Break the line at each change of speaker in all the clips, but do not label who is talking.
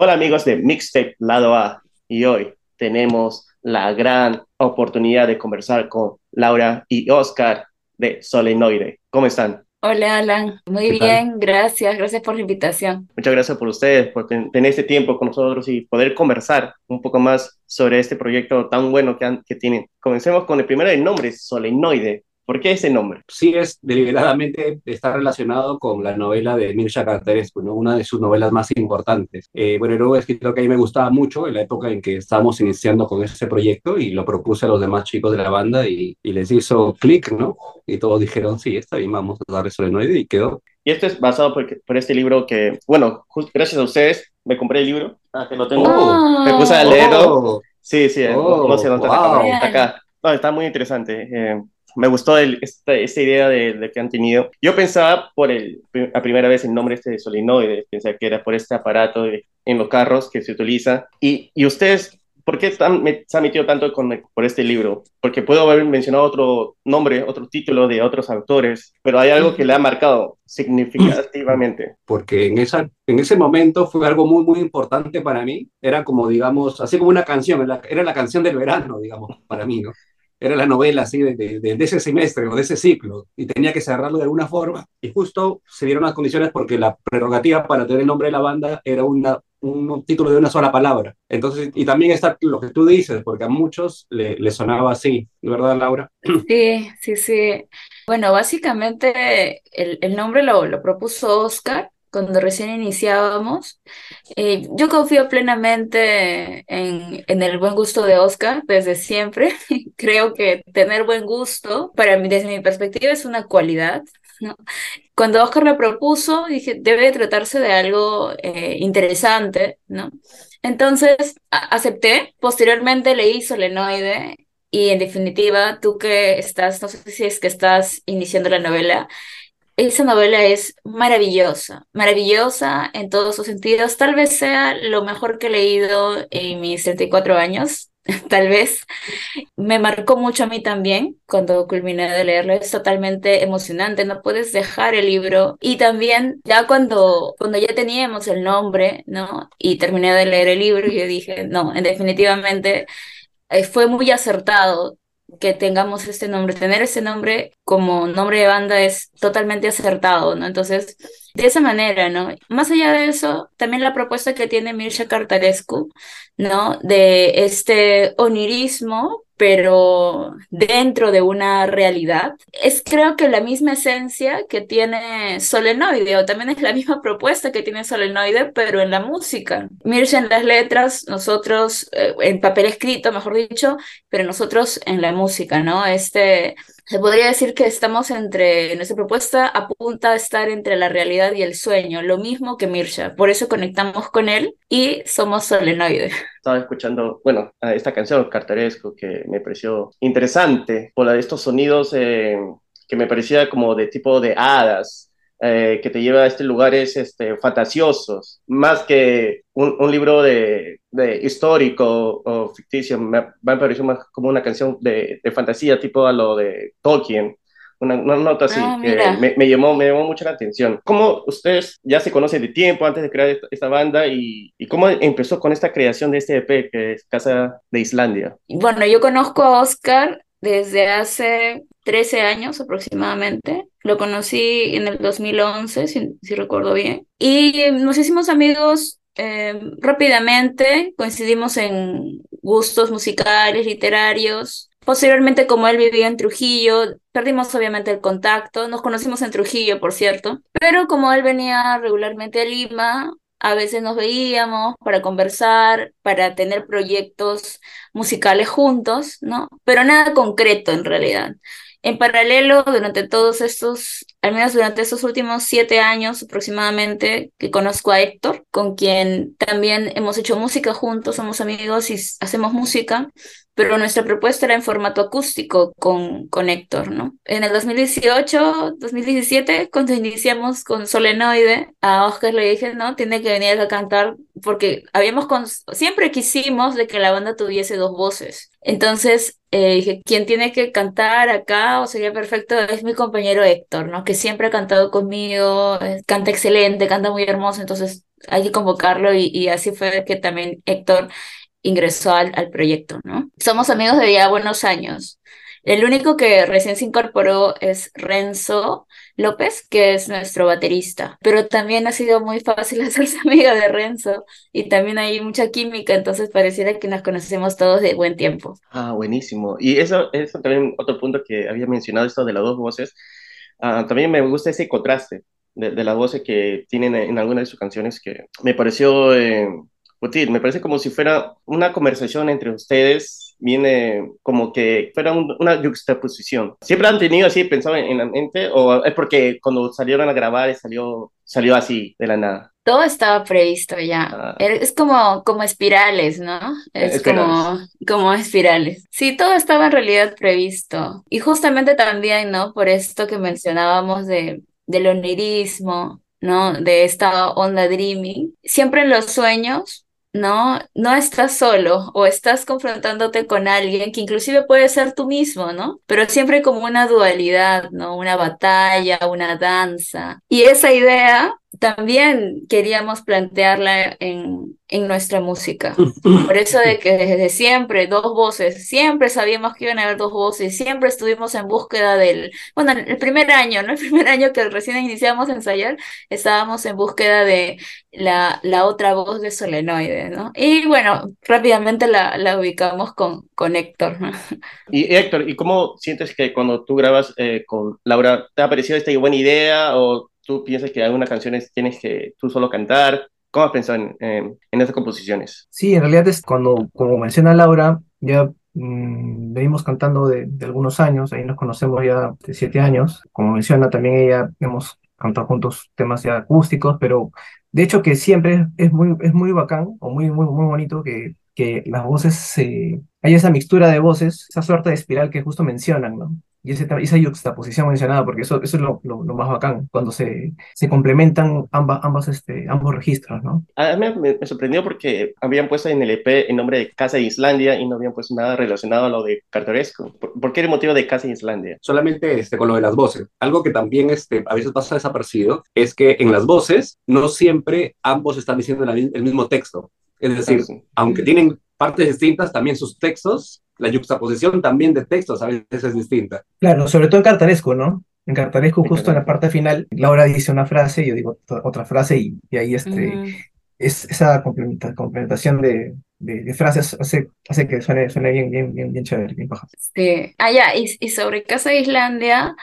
Hola amigos de Mixtape Lado A y hoy tenemos la gran oportunidad de conversar con Laura y Oscar de Solenoide. ¿Cómo están?
Hola Alan, muy bien, gracias, gracias por la invitación.
Muchas gracias por ustedes, por tener este tiempo con nosotros y poder conversar un poco más sobre este proyecto tan bueno que, que tienen. Comencemos con el primero el nombre, Solenoide. ¿Por qué ese nombre?
Sí, es deliberadamente está relacionado con la novela de Mircea Cartarescu, ¿no? una de sus novelas más importantes. Eh, bueno, era un escritor que a mí me gustaba mucho en la época en que estábamos iniciando con ese proyecto y lo propuse a los demás chicos de la banda y, les hizo clic, ¿no? Y todos dijeron, sí, está bien, vamos a darle solenoide y quedó.
Y esto es basado por, por este libro que, bueno, gracias a ustedes me compré el libro, ah, que lo tengo, oh. me puse a leerlo. Oh. sí, sí, no, sé dónde está acá. No, está muy interesante. Eh, me gustó esta, idea de, que han tenido. Yo pensaba por el, a primera vez el nombre este de solenoide, pensé que era por este aparato en los carros que se utiliza. Y, ustedes, ¿por qué están, se han metido tanto con, por este libro? Porque puedo haber mencionado otro nombre, otro título de otros autores, pero hay algo que le ha marcado significativamente.
Porque en, esa, en ese momento fue algo muy, muy importante para mí. Era como, digamos, así como una canción, era la canción del verano, digamos, para mí, ¿no? Era la novela así de, ese semestre o de ese ciclo y tenía que cerrarlo de alguna forma. Y justo se dieron las condiciones porque la prerrogativa para tener el nombre de la banda era una, un título de una sola palabra. Entonces, y también está lo que tú dices, porque a muchos le, le sonaba así, ¿verdad, Laura?
Sí, sí, sí. Bueno, básicamente el, el nombre lo, lo propuso Oscar cuando recién iniciábamos. Eh, yo confío plenamente en, en, el buen gusto de Oscar desde siempre. Creo que tener buen gusto, para mí, desde mi perspectiva, es una cualidad. ¿no? Cuando Oscar lo propuso, dije, debe tratarse de algo eh, interesante, ¿no? Entonces, acepté. Posteriormente leí Solenoide y en definitiva, tú que estás, no sé si es que estás iniciando la novela, esa novela es maravillosa, maravillosa en todos sus sentidos. Tal vez sea lo mejor que he leído en mis 34 años, tal vez. Me marcó mucho a mí también cuando culminé de leerlo. Es totalmente emocionante, no puedes dejar el libro. Y también ya cuando, cuando ya teníamos el nombre, ¿no? Y terminé de leer el libro, yo dije, no, definitivamente eh, fue muy acertado que tengamos este nombre, tener ese nombre como nombre de banda es totalmente acertado, ¿no? Entonces, de esa manera, ¿no? Más allá de eso, también la propuesta que tiene Mircea Cartarescu, ¿no? De este onirismo, pero dentro de una realidad. Es creo que la misma esencia que tiene Solenoide, o también es la misma propuesta que tiene Solenoide, pero en la música. Mircea en las letras, nosotros eh, en papel escrito, mejor dicho, pero nosotros en la música, ¿no? Este se podría decir que estamos entre, nuestra propuesta apunta a estar entre la realidad y el sueño, lo mismo que Mirsha, por eso conectamos con él y somos solenoide.
Estaba escuchando, bueno, esta canción, Cartaresco, que me pareció interesante, por estos sonidos eh, que me parecía como de tipo de hadas, eh, que te lleva a estos lugares este, fantasiosos, más que un, libro de, histórico o ficticio, me, me pareció más como una canción de, fantasía, tipo a lo de Tolkien. Una, nota así ah, que me, me, llamó, me llamó mucho la atención. ¿Cómo ustedes ya se conocen de tiempo antes de crear esta, banda y, y, cómo empezó con esta creación de este EP que es Casa de Islandia?
Bueno, yo conozco a Oscar desde hace 13 años aproximadamente. Lo conocí en el 2011, si, si recuerdo bien. Y nos hicimos amigos eh, rápidamente, coincidimos en gustos musicales, literarios. Posteriormente, como él vivía en Trujillo, perdimos obviamente el contacto. Nos conocimos en Trujillo, por cierto. Pero como él venía regularmente a Lima, a veces nos veíamos para conversar, para tener proyectos musicales juntos, ¿no? Pero nada concreto en realidad. En paralelo, durante todos estos, al menos durante estos últimos siete años aproximadamente, que conozco a Héctor, con quien también hemos hecho música juntos, somos amigos y hacemos música, pero nuestra propuesta era en formato acústico con, con Héctor, ¿no? En el 2018, 2017, cuando iniciamos con Solenoide, a Oscar le dije, no, tiene que venir a cantar, porque habíamos, siempre quisimos de que la banda tuviese dos voces. Entonces, eh, dije, ¿quién tiene que cantar acá? O sería perfecto, es mi compañero Héctor, ¿no? Que siempre ha cantado conmigo, canta excelente, canta muy hermoso, entonces hay que convocarlo y, y así fue que también Héctor ingresó al, al proyecto, ¿no? Somos amigos de ya buenos años. El único que recién se incorporó es Renzo López, que es nuestro baterista, pero también ha sido muy fácil hacerse amiga de Renzo y también hay mucha química, entonces pareciera que nos conocemos todos de buen tiempo.
Ah, buenísimo. Y eso, eso también otro punto que había mencionado, esto de las dos voces, uh, también me gusta ese contraste de, de las voces que tienen en algunas de sus canciones que me pareció... Eh, Putir, me parece como si fuera una conversación entre ustedes, viene como que fuera un, una juxtaposición. ¿Siempre han tenido así, pensado en, en, la mente, o es porque cuando salieron a grabar salió, salió así, de la nada?
Todo estaba previsto ya. Ah. Es como, como espirales, ¿no? Es espirales. como, como espirales. Sí, todo estaba en realidad previsto. Y justamente también, ¿no? Por esto que mencionábamos de, del onirismo, ¿no? De esta onda dreaming. Siempre en los sueños ¿no? No estás solo o estás confrontándote con alguien que inclusive puede ser tú mismo, ¿no? Pero siempre como una dualidad, ¿no? Una batalla, una danza. Y esa idea también queríamos plantearla en, en nuestra música. Por eso de que desde siempre, dos voces, siempre sabíamos que iban a haber dos voces, siempre estuvimos en búsqueda del, bueno, el primer año, ¿no? El primer año que recién iniciamos a ensayar, estábamos en búsqueda de la, la otra voz de Solenoide, ¿no? Y bueno, rápidamente la, la ubicamos con, con Héctor.
Y Héctor, ¿y cómo sientes que cuando tú grabas eh, con Laura, te ha parecido esta buena idea o tú piensas que algunas canciones tienes que tú solo cantar? ¿Cómo has pensado en, en, en estas composiciones?
Sí, en realidad es cuando, como menciona Laura, ya mmm, venimos cantando de, de, algunos años, ahí nos conocemos ya de siete años. Como menciona también ella, hemos cantado juntos temas ya acústicos, pero de hecho que siempre es muy, es muy bacán o muy, muy, muy bonito que, que las voces, eh, hay esa mixtura de voces, esa suerte de espiral que justo mencionan, ¿no? Y ese, esa juxtaposición mencionada, porque eso, eso es lo, lo, lo, más bacán, cuando se, se complementan ambas, ambas, este, ambos registros, ¿no?
A mí me, me, sorprendió porque habían puesto en el EP el nombre de Casa de Islandia y no habían puesto nada relacionado a lo de Cartoresco. ¿Por, ¿por qué el motivo de Casa de Islandia?
Solamente este, con lo de las voces. Algo que también este, a veces pasa desapercibido es que en las voces no siempre ambos están diciendo el mismo texto. Es decir, ah, sí. aunque tienen partes distintas, también sus textos la yuxtaposición también de textos a veces es distinta.
Claro, sobre todo en Cartaresco, ¿no? En Cartaresco, justo en la parte final, Laura dice una frase, yo digo otra frase, y, y ahí este, uh -huh. es, esa complementa, complementación de, de, de, frases hace, hace que suene, suene bien, bien, bien, bien chévere, bien baja.
Sí, ah, ya, y, y sobre Casa de Islandia,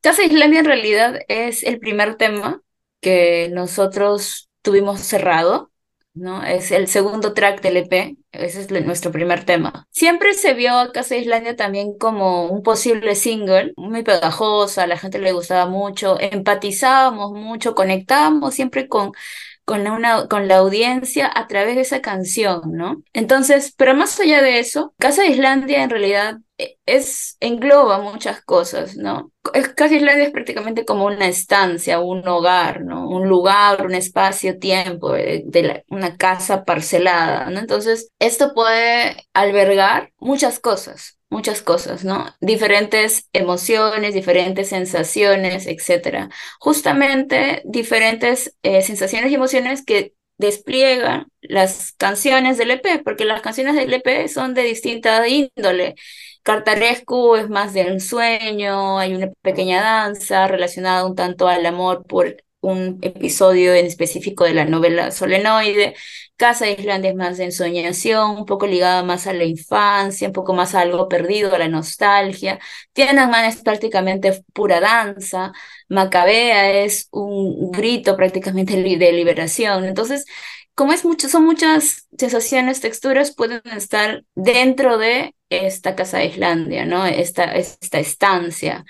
Casa de Islandia en realidad es el primer tema que nosotros tuvimos cerrado ¿no? Es el segundo track del EP, ese es nuestro primer tema. Siempre se vio a Casa Islandia también como un posible single, muy pegajosa, a la gente le gustaba mucho, empatizábamos mucho, conectábamos siempre con con, una, con la audiencia a través de esa canción, ¿no? Entonces, pero más allá de eso, Casa Islandia en realidad es, engloba muchas cosas, ¿no? Es, Casa Islandia es prácticamente como una estancia, un hogar, ¿no? Un lugar, un espacio, tiempo, de, de una casa parcelada, ¿no? Entonces, esto puede albergar muchas cosas, muchas cosas, ¿no? Diferentes emociones, diferentes sensaciones, etcétera. Justamente diferentes eh, sensaciones y emociones que despliegan las canciones del EP, porque las canciones del EP son de distinta índole. Cartarescu es más del sueño, hay una pequeña danza relacionada un tanto al amor por un episodio en específico de la novela Solenoide. Casa de Islandia es más de ensoñación, un poco ligada más a la infancia, un poco más a algo perdido, a la nostalgia. Tiananmen es prácticamente pura danza. Macabea es un grito prácticamente de liberación. Entonces, como es son muchas sensaciones, texturas, pueden estar dentro de esta Casa de Islandia, ¿no? Esta, esta estancia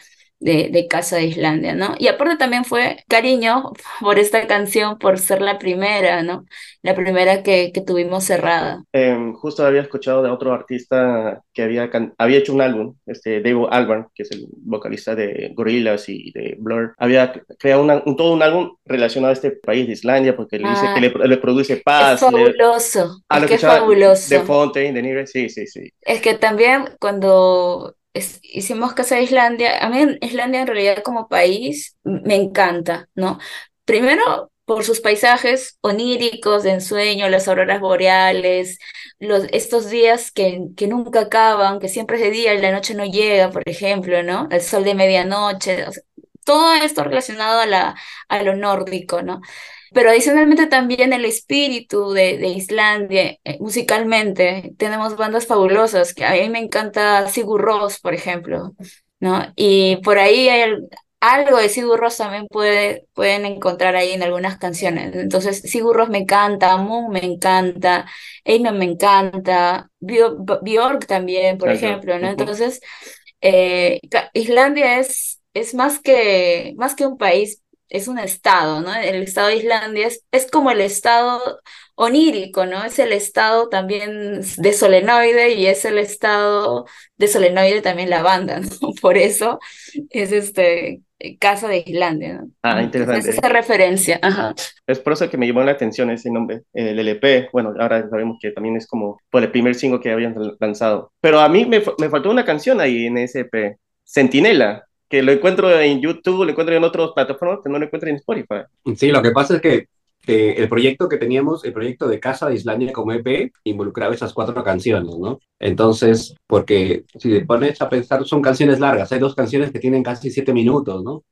de, de, Casa de Islandia, ¿no? Y aparte también fue cariño por esta canción, por ser la primera, ¿no? La primera que, que tuvimos cerrada.
Eh, justo había escuchado de otro artista que había, había hecho un álbum, este Dave Albarn, que es el vocalista de Gorillaz y de Blur, había creado una, un, todo un álbum relacionado a este país de Islandia, porque le dice ah, que le, le, produce paz.
Es fabuloso. Le,
ah,
es que es fabuloso.
De Fontaine, de Nigre, sí, sí, sí.
Es que también cuando es, hicimos Casa de Islandia. A mí Islandia en realidad como país me encanta, ¿no? Primero por sus paisajes oníricos de ensueño, las auroras boreales, los, estos días que, que nunca acaban, que siempre es de día y la noche no llega, por ejemplo, ¿no? El sol de medianoche, todo esto relacionado a, la, a lo nórdico, ¿no? Pero adicionalmente también el espíritu de, de Islandia, eh, musicalmente, tenemos bandas fabulosas, que a mí me encanta Sigur Rós, por ejemplo, ¿no? Y por ahí hay algo de Sigur Rós también puede, pueden encontrar ahí en algunas canciones. Entonces, Sigur Rós me encanta, Moon me encanta, Einar me encanta, Björk también, por ejemplo, ¿no? Entonces, eh, Islandia es, es más que, más que un país, es un estado, ¿no? El estado de Islandia es, es como el estado onírico, ¿no? Es el estado también de solenoide y es el estado de solenoide también la banda, ¿no? Por eso es este Casa de Islandia, ¿no?
Ah, interesante.
Es esa referencia, ajá.
Es por eso que me llamó la atención ese nombre, el LP. Bueno, ahora sabemos que también es como por el primer single que habían lanzado. Pero a mí me, me faltó una canción ahí en ese EP, Sentinela que lo encuentro en YouTube, lo encuentro en otras plataformas, que no lo encuentro en Spotify.
Sí, lo que pasa es que el proyecto que teníamos, el proyecto de Casa de Islandia como EP, involucraba esas cuatro canciones, ¿no? Entonces, porque si te pones a pensar, son canciones largas, hay dos canciones que tienen casi siete minutos, ¿no?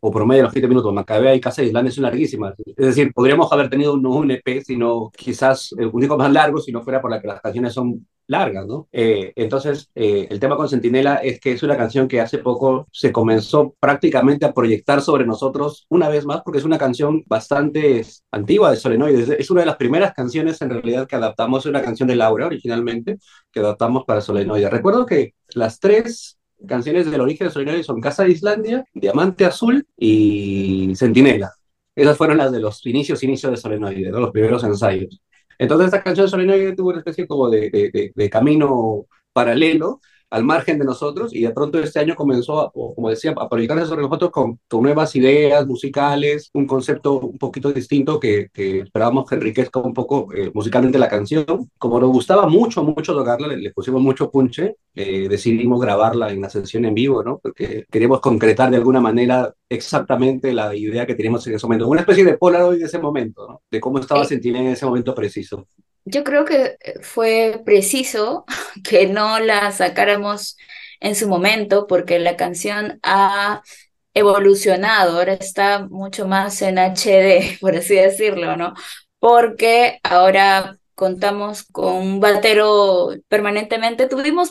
O promedio los siete minutos. Macabea y Casa de Islandia son larguísimas. Es decir, podríamos haber tenido un, un EP, sino quizás el único más largo, si no fuera por la que las canciones son largas, ¿no? Eh, entonces, eh, el tema con Sentinela es que es una canción que hace poco se comenzó prácticamente a proyectar sobre nosotros una vez más, porque es una canción bastante antigua de Solenoides. Es una de las primeras canciones en realidad que adaptamos, una canción de Laura originalmente, que adaptamos para Solenoides. Recuerdo que las tres canciones del origen de Solenoides son Casa de Islandia, Diamante Azul y Sentinela. Esas fueron las de los inicios, inicios de Solenoides, los primeros ensayos. Entonces esta canción de Solenoide tuvo una especie como de, camino paralelo al margen de nosotros y de pronto este año comenzó, como decía, a proyectarse sobre nosotros con, con, nuevas ideas musicales, un concepto un poquito distinto que, que esperábamos que enriquezca un poco eh, musicalmente la canción. Como nos gustaba mucho, mucho tocarla, le, le pusimos mucho punche, eh, decidimos grabarla en la sesión en vivo, ¿no? Porque queríamos concretar de alguna manera exactamente la idea que teníamos en ese momento, una especie de Polaroid de ese momento, ¿no? De cómo estaba Sentinel en ese momento preciso.
Yo creo que fue preciso que no la sacáramos en su momento porque la canción ha evolucionado, ahora está mucho más en HD, por así decirlo, ¿no? Porque ahora contamos con un batero permanentemente. Tuvimos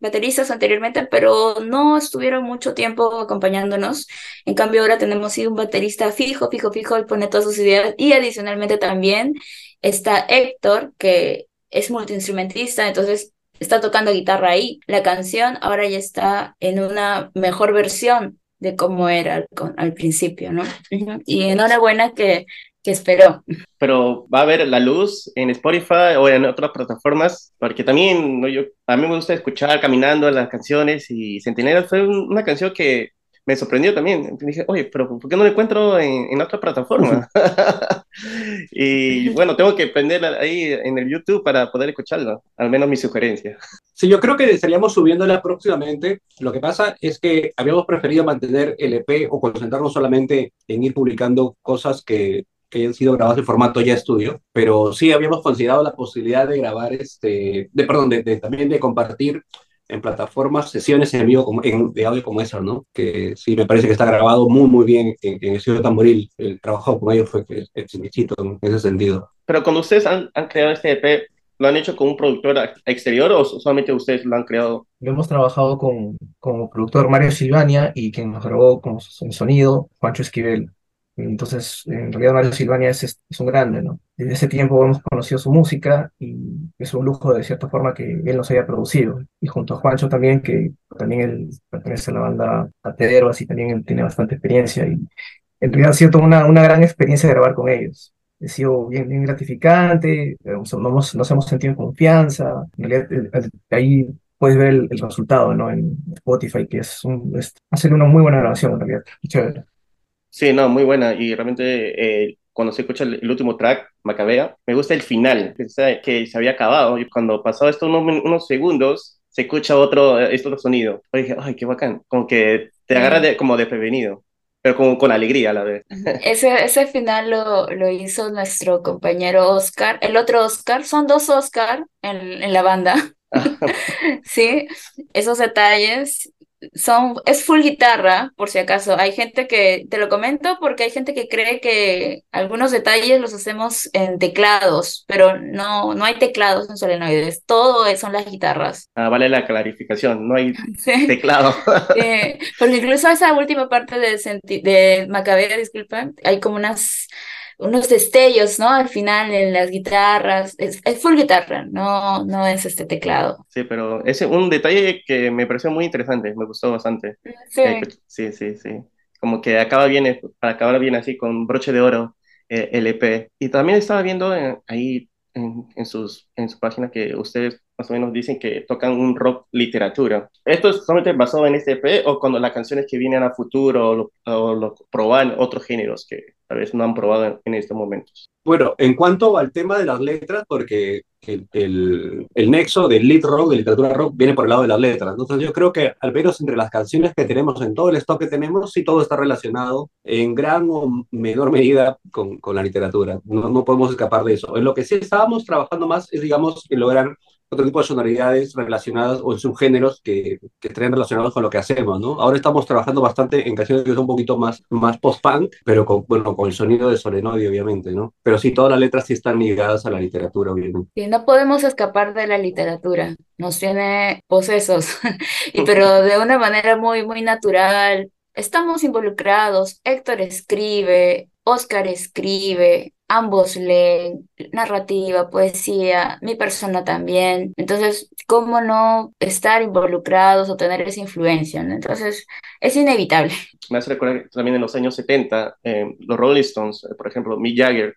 bateristas anteriormente, pero no estuvieron mucho tiempo acompañándonos. En cambio, ahora tenemos sí, un baterista fijo, fijo, fijo, él pone todas sus ideas y adicionalmente también Está Héctor, que es multiinstrumentista, entonces está tocando guitarra ahí. La canción ahora ya está en una mejor versión de cómo era al, principio, ¿no? Y enhorabuena que, que esperó.
Pero va a haber la luz en Spotify o en otras plataformas, porque también ¿no? yo, a mí me gusta escuchar caminando las canciones y Centinela fue una canción que me sorprendió también. Dije, oye, pero ¿por qué no lo encuentro en, en otra plataforma? y bueno, tengo que prender ahí en el YouTube para poder escucharlo, al menos mi sugerencia.
Sí, yo creo que estaríamos subiéndola próximamente. Lo que pasa es que habíamos preferido mantener el EP o concentrarnos solamente en ir publicando cosas que, que hayan sido grabadas en formato ya estudio, pero sí habíamos considerado la posibilidad de grabar, este, de, perdón, de, de también de compartir en plataformas sesiones en vivo como, en, de audio como esa, ¿no? Que sí me parece que está grabado muy, muy bien en, en el estudio Tamboril. El trabajo con ellos fue exquisito en ese sentido.
Pero cuando ustedes han, han, creado este EP, ¿lo han hecho con un productor exterior o solamente ustedes lo han creado?
Lo hemos trabajado con, con el productor Mario Silvania y quien nos grabó con sonido, Juancho Esquivel. Entonces, en realidad Mario Silvania es, es, un grande, ¿no? Desde ese tiempo hemos conocido su música y es un lujo de cierta forma que él nos haya producido. Y junto a Juancho también, que también él pertenece a la banda Atedero, así también él tiene bastante experiencia. Y en realidad ha sido una, una gran experiencia grabar con ellos. Ha sido bien, bien gratificante, nos, nos hemos sentido en confianza. En realidad, ahí puedes ver el, el resultado, ¿no? En Spotify, que es, un, es hacer una muy buena grabación, en realidad. Chévere.
Sí, no, muy buena. Y realmente eh, cuando se escucha el, el, último track, Macabea, me gusta el final, que se, que se había acabado. Y cuando pasó esto unos, unos segundos, se escucha otro, este otro sonido. Y dije, ay, qué bacán. Como que te agarra de, como de prevenido. pero con, con alegría a la vez.
Ese, ese final lo, lo hizo nuestro compañero Oscar. El otro Oscar, son dos Oscar en, en la banda. Sí, esos detalles son, es full guitarra, por si acaso. Hay gente que, te lo comento porque hay gente que cree que algunos detalles los hacemos en teclados, pero no, no hay teclados en solenoides, todo son las guitarras.
Ah, vale la clarificación, no hay teclado.
porque incluso esa última parte de, de Macabea, disculpa, hay como unas unos destellos, ¿no? Al final en las guitarras, es, full guitarra, no, no es este teclado.
Sí, pero es un detalle que me pareció muy interesante, me gustó bastante.
Sí,
eh, sí, sí, sí. Como que acaba bien, para acabar bien así con broche de oro eh, el EP. Y también estaba viendo eh, ahí en, en, sus, en su página que ustedes más o menos dicen que tocan un rock literatura. ¿Esto es solamente basado en este EP o cuando las canciones que vienen a futuro o lo, lo proban otros géneros que tal vez no han probado en, estos momentos?
Bueno, en cuanto al tema de las letras, porque el, el, el, nexo del lead rock, de literatura rock, viene por el lado de las letras. Entonces yo creo que al menos entre las canciones que tenemos, en todo el stock que tenemos, sí todo está relacionado en gran o menor medida con, con la literatura. No, no podemos escapar de eso. En lo que sí estábamos trabajando más es, digamos, en lograr otro tipo de sonoridades relacionadas o en subgéneros que, que estén relacionados con lo que hacemos, ¿no? Ahora estamos trabajando bastante en canciones que son un poquito más, más post-punk, pero con, bueno, con el sonido de solenoide, obviamente, ¿no? Pero sí, todas las letras sí están ligadas a la literatura, obviamente.
Y no podemos escapar de la literatura, nos tiene posesos, y, pero de una manera muy, muy natural. Estamos involucrados, Héctor escribe, Oscar escribe, ambos leen narrativa, poesía, mi persona también. Entonces, ¿cómo no estar involucrados o tener esa influencia? Entonces, es inevitable.
Me hace recordar también en los años 70, eh, los Rolling Stones, eh, por ejemplo, Mick Jagger,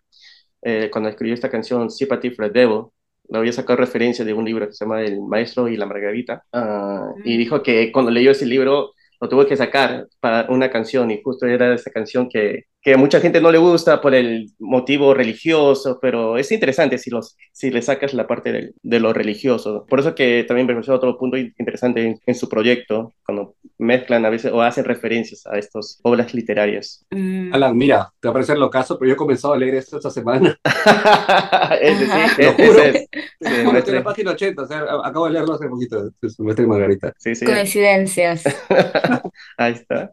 eh, cuando escribió esta canción Sympathy for the Devil, le había sacado referencia de un libro que se llama El Maestro y la Margarita, uh, y dijo que cuando leyó ese libro lo tuvo que sacar para una canción y justo era esa canción que, que a mucha gente no le gusta por el motivo religioso, pero es interesante si, los, si le sacas la parte de, de lo religioso. Por eso que también me pareció otro punto interesante en, su proyecto, cuando mezclan a veces o hacen referencias a estas obras literarias.
Mm. Alan, mira, te va a parecer lo caso, pero yo he comenzado a leer esto esta semana.
es decir,
lo juro. Es, sí, estoy en la página 80, o sea, acabo de leerlo hace poquito, Maestro Margarita.
Sí, sí.
Coincidencias.
Ahí está.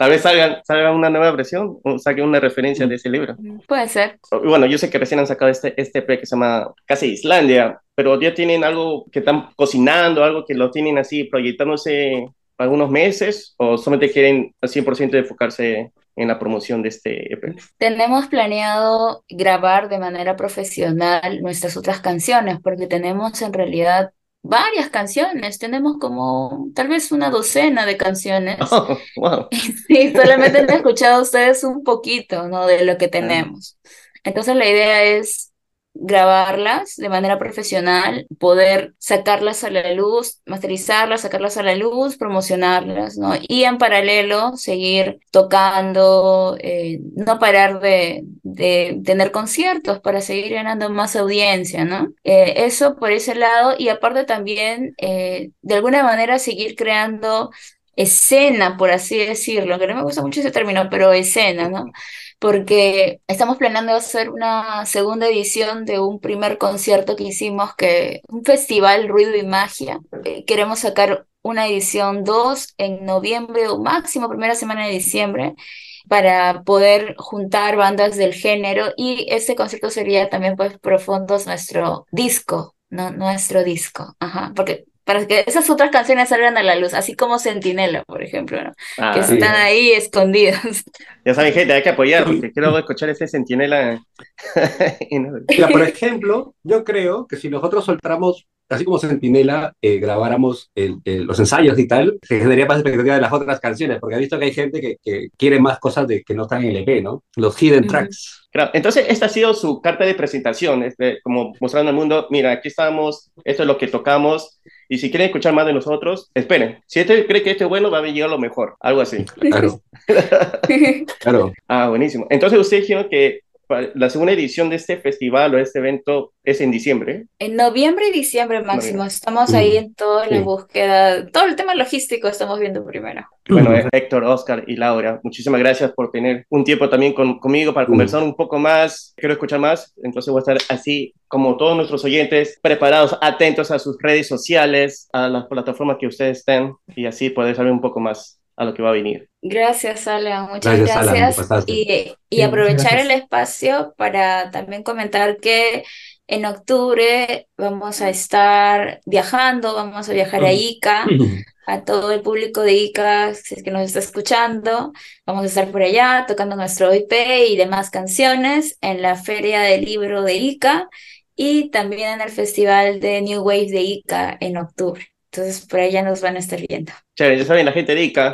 Tal vez salga, salga una nueva versión o saque una referencia de ese libro.
Puede ser.
Bueno, yo sé que recién han sacado este, este pre que se llama Casi Islandia, pero ya tienen algo que están cocinando, algo que lo tienen así proyectándose algunos meses o solamente quieren al 100% enfocarse en la promoción de este EP?
Tenemos planeado grabar de manera profesional nuestras otras canciones porque tenemos en realidad varias canciones, tenemos como tal vez una docena de canciones.
Oh, wow.
Sí, solamente han escuchado ustedes un poquito, ¿no? De lo que tenemos. Entonces la idea es grabarlas de manera profesional, poder sacarlas a la luz, masterizarlas, sacarlas a la luz, promocionarlas, ¿no? Y en paralelo seguir tocando, eh, no parar de, de, tener conciertos para seguir ganando más audiencia, ¿no? Eh, eso por ese lado y aparte también, eh, de alguna manera, seguir creando escena, por así decirlo, que no me gusta mucho ese término, pero escena, ¿no? porque estamos planeando hacer una segunda edición de un primer concierto que hicimos, que un festival Ruido y Magia. Eh, queremos sacar una edición 2 en noviembre o máximo primera semana de diciembre para poder juntar bandas del género y este concierto sería también pues profundos nuestro disco, no nuestro disco, ajá, porque para que esas otras canciones salgan a la luz, así como Sentinela, por ejemplo, ¿no? Ah, que están ahí escondidas.
Ya saben, gente, hay que apoyar, porque quiero escuchar ese Sentinela.
por ejemplo, yo creo que si nosotros soltáramos, así como Sentinela, eh, grabáramos los ensayos y tal, se generaría más expectativa de las otras canciones, porque he visto que hay gente que, que quiere más cosas de, que no están en el EP, ¿no? Los hidden tracks.
Claro, entonces esta ha sido su carta de presentación, este, como mostrando al mundo, mira, aquí estamos, esto es lo que tocamos, y si quieren escuchar más de nosotros, esperen. Si este cree que este es bueno, va a llegar lo mejor. Algo así.
Claro. claro.
Ah, buenísimo. Entonces ustedes dijeron que la segunda edición de este festival o este evento es en diciembre.
En noviembre y diciembre máximo. Estamos ahí en toda la búsqueda, todo el tema logístico estamos viendo primero.
Bueno, Héctor, Oscar y Laura, muchísimas gracias por tener un tiempo también conmigo para conversar un poco más. Quiero escuchar más, entonces voy a estar así como todos nuestros oyentes, preparados, atentos a sus redes sociales, a las plataformas que ustedes estén y así poder saber un poco más a lo que va a venir.
Gracias, Alan. Muchas gracias. y, y aprovechar el espacio para también comentar que en octubre vamos a estar viajando, vamos a viajar a Ica, a todo el público de Ica, si es que nos está escuchando, vamos a estar por allá tocando nuestro IP y demás canciones en la Feria del Libro de Ica y también en el Festival de New Wave de Ica en octubre. Entonces, por allá nos van a estar viendo.
Chévere, ya saben, la gente de Ica,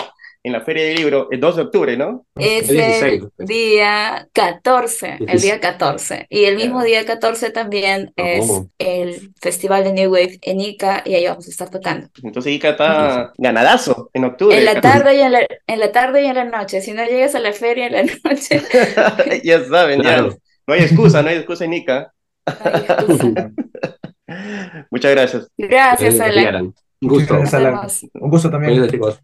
en la Feria del Libro, el 2 de octubre, ¿no?
Es el, día 14, el día 14. Y el mismo día 14 también es el Festival de New Wave en Ica y ahí vamos a estar tocando.
Entonces Ica está ganadazo en octubre.
En la tarde y en la, en la tarde y en la noche. Si no llegas a la feria en la noche.
ya saben, ya. No hay excusa, no hay excusa en Ica. Muchas gracias.
Gracias, Alan.
Un gusto.
Gracias, Alan. Un gusto también.
chicos.